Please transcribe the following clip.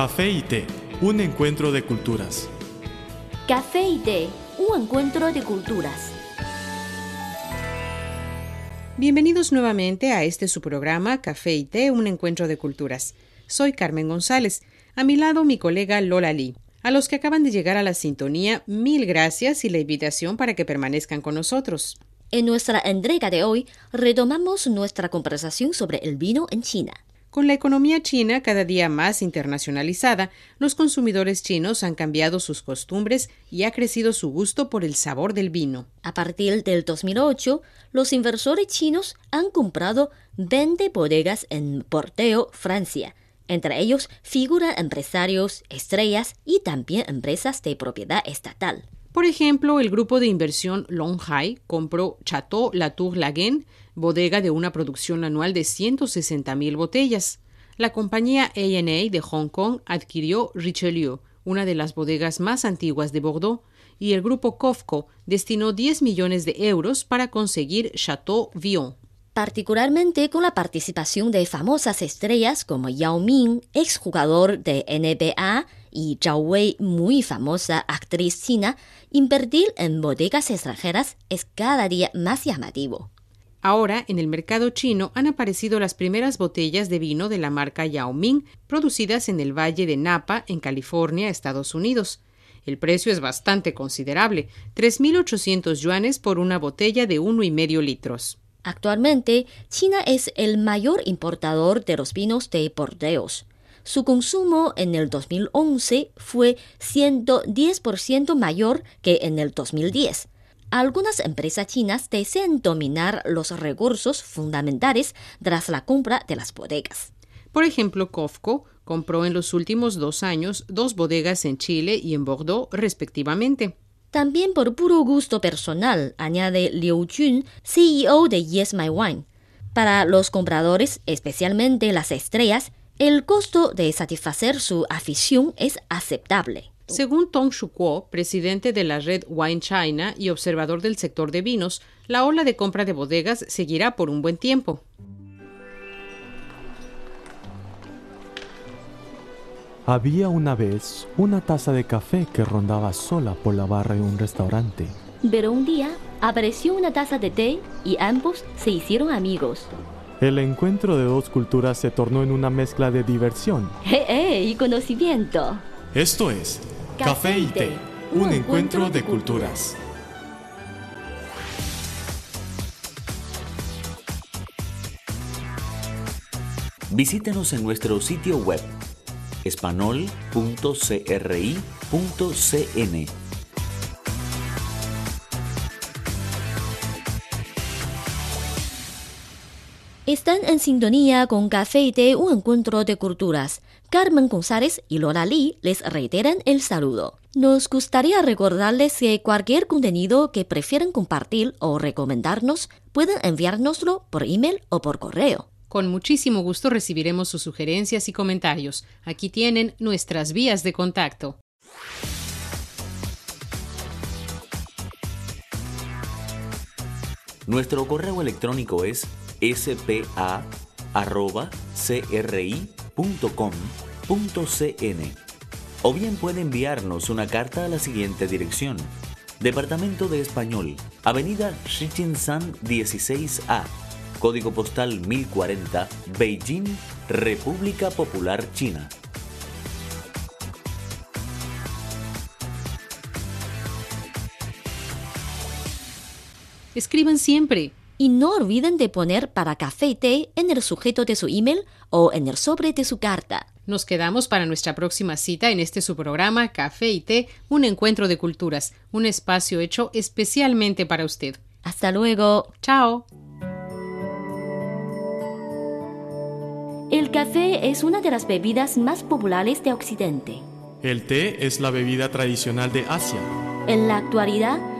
Café y té, un encuentro de culturas. Café y té, un encuentro de culturas. Bienvenidos nuevamente a este su programa Café y té, un encuentro de culturas. Soy Carmen González. A mi lado mi colega Lola Lee. A los que acaban de llegar a la sintonía, mil gracias y la invitación para que permanezcan con nosotros. En nuestra entrega de hoy retomamos nuestra conversación sobre el vino en China. Con la economía china cada día más internacionalizada, los consumidores chinos han cambiado sus costumbres y ha crecido su gusto por el sabor del vino. A partir del 2008, los inversores chinos han comprado 20 bodegas en Bordeaux, Francia. Entre ellos figuran empresarios, estrellas y también empresas de propiedad estatal. Por ejemplo, el grupo de inversión Longhai compró Chateau Latour Lagen, bodega de una producción anual de 160.000 botellas. La compañía A&A de Hong Kong adquirió Richelieu, una de las bodegas más antiguas de Bordeaux, y el grupo COFCO destinó 10 millones de euros para conseguir Chateau Vion. Particularmente con la participación de famosas estrellas como Yao Ming, exjugador de NBA, y Zhao Wei, muy famosa actriz china, invertir en bodegas extranjeras es cada día más llamativo. Ahora, en el mercado chino han aparecido las primeras botellas de vino de la marca Yao Ming, producidas en el Valle de Napa, en California, Estados Unidos. El precio es bastante considerable, 3.800 yuanes por una botella de uno y medio litros. Actualmente, China es el mayor importador de los vinos de Bordeaux. Su consumo en el 2011 fue 110% mayor que en el 2010. Algunas empresas chinas desean dominar los recursos fundamentales tras la compra de las bodegas. Por ejemplo, COFCO compró en los últimos dos años dos bodegas en Chile y en Bordeaux, respectivamente. También por puro gusto personal, añade Liu Jun, CEO de Yes My Wine. Para los compradores, especialmente las estrellas, el costo de satisfacer su afición es aceptable. Según Tong Shukuo, presidente de la red Wine China y observador del sector de vinos, la ola de compra de bodegas seguirá por un buen tiempo. Había una vez una taza de café que rondaba sola por la barra de un restaurante. Pero un día apareció una taza de té y ambos se hicieron amigos. El encuentro de dos culturas se tornó en una mezcla de diversión. ¡Eh, eh! Y conocimiento. Esto es Café y Té, un encuentro de culturas. Visítenos en nuestro sitio web espanol.cri.cn. Están en sintonía con Café y Té, un encuentro de culturas. Carmen González y Lola Lee les reiteran el saludo. Nos gustaría recordarles que cualquier contenido que prefieran compartir o recomendarnos pueden enviárnoslo por email o por correo. Con muchísimo gusto recibiremos sus sugerencias y comentarios. Aquí tienen nuestras vías de contacto. Nuestro correo electrónico es spa.cri.com.cn o bien puede enviarnos una carta a la siguiente dirección. Departamento de Español, Avenida San 16A, Código Postal 1040, Beijing, República Popular China. Escriban siempre. Y no olviden de poner para café y té en el sujeto de su email o en el sobre de su carta. Nos quedamos para nuestra próxima cita en este su programa Café y Té, un encuentro de culturas, un espacio hecho especialmente para usted. Hasta luego. Chao. El café es una de las bebidas más populares de Occidente. El té es la bebida tradicional de Asia. En la actualidad,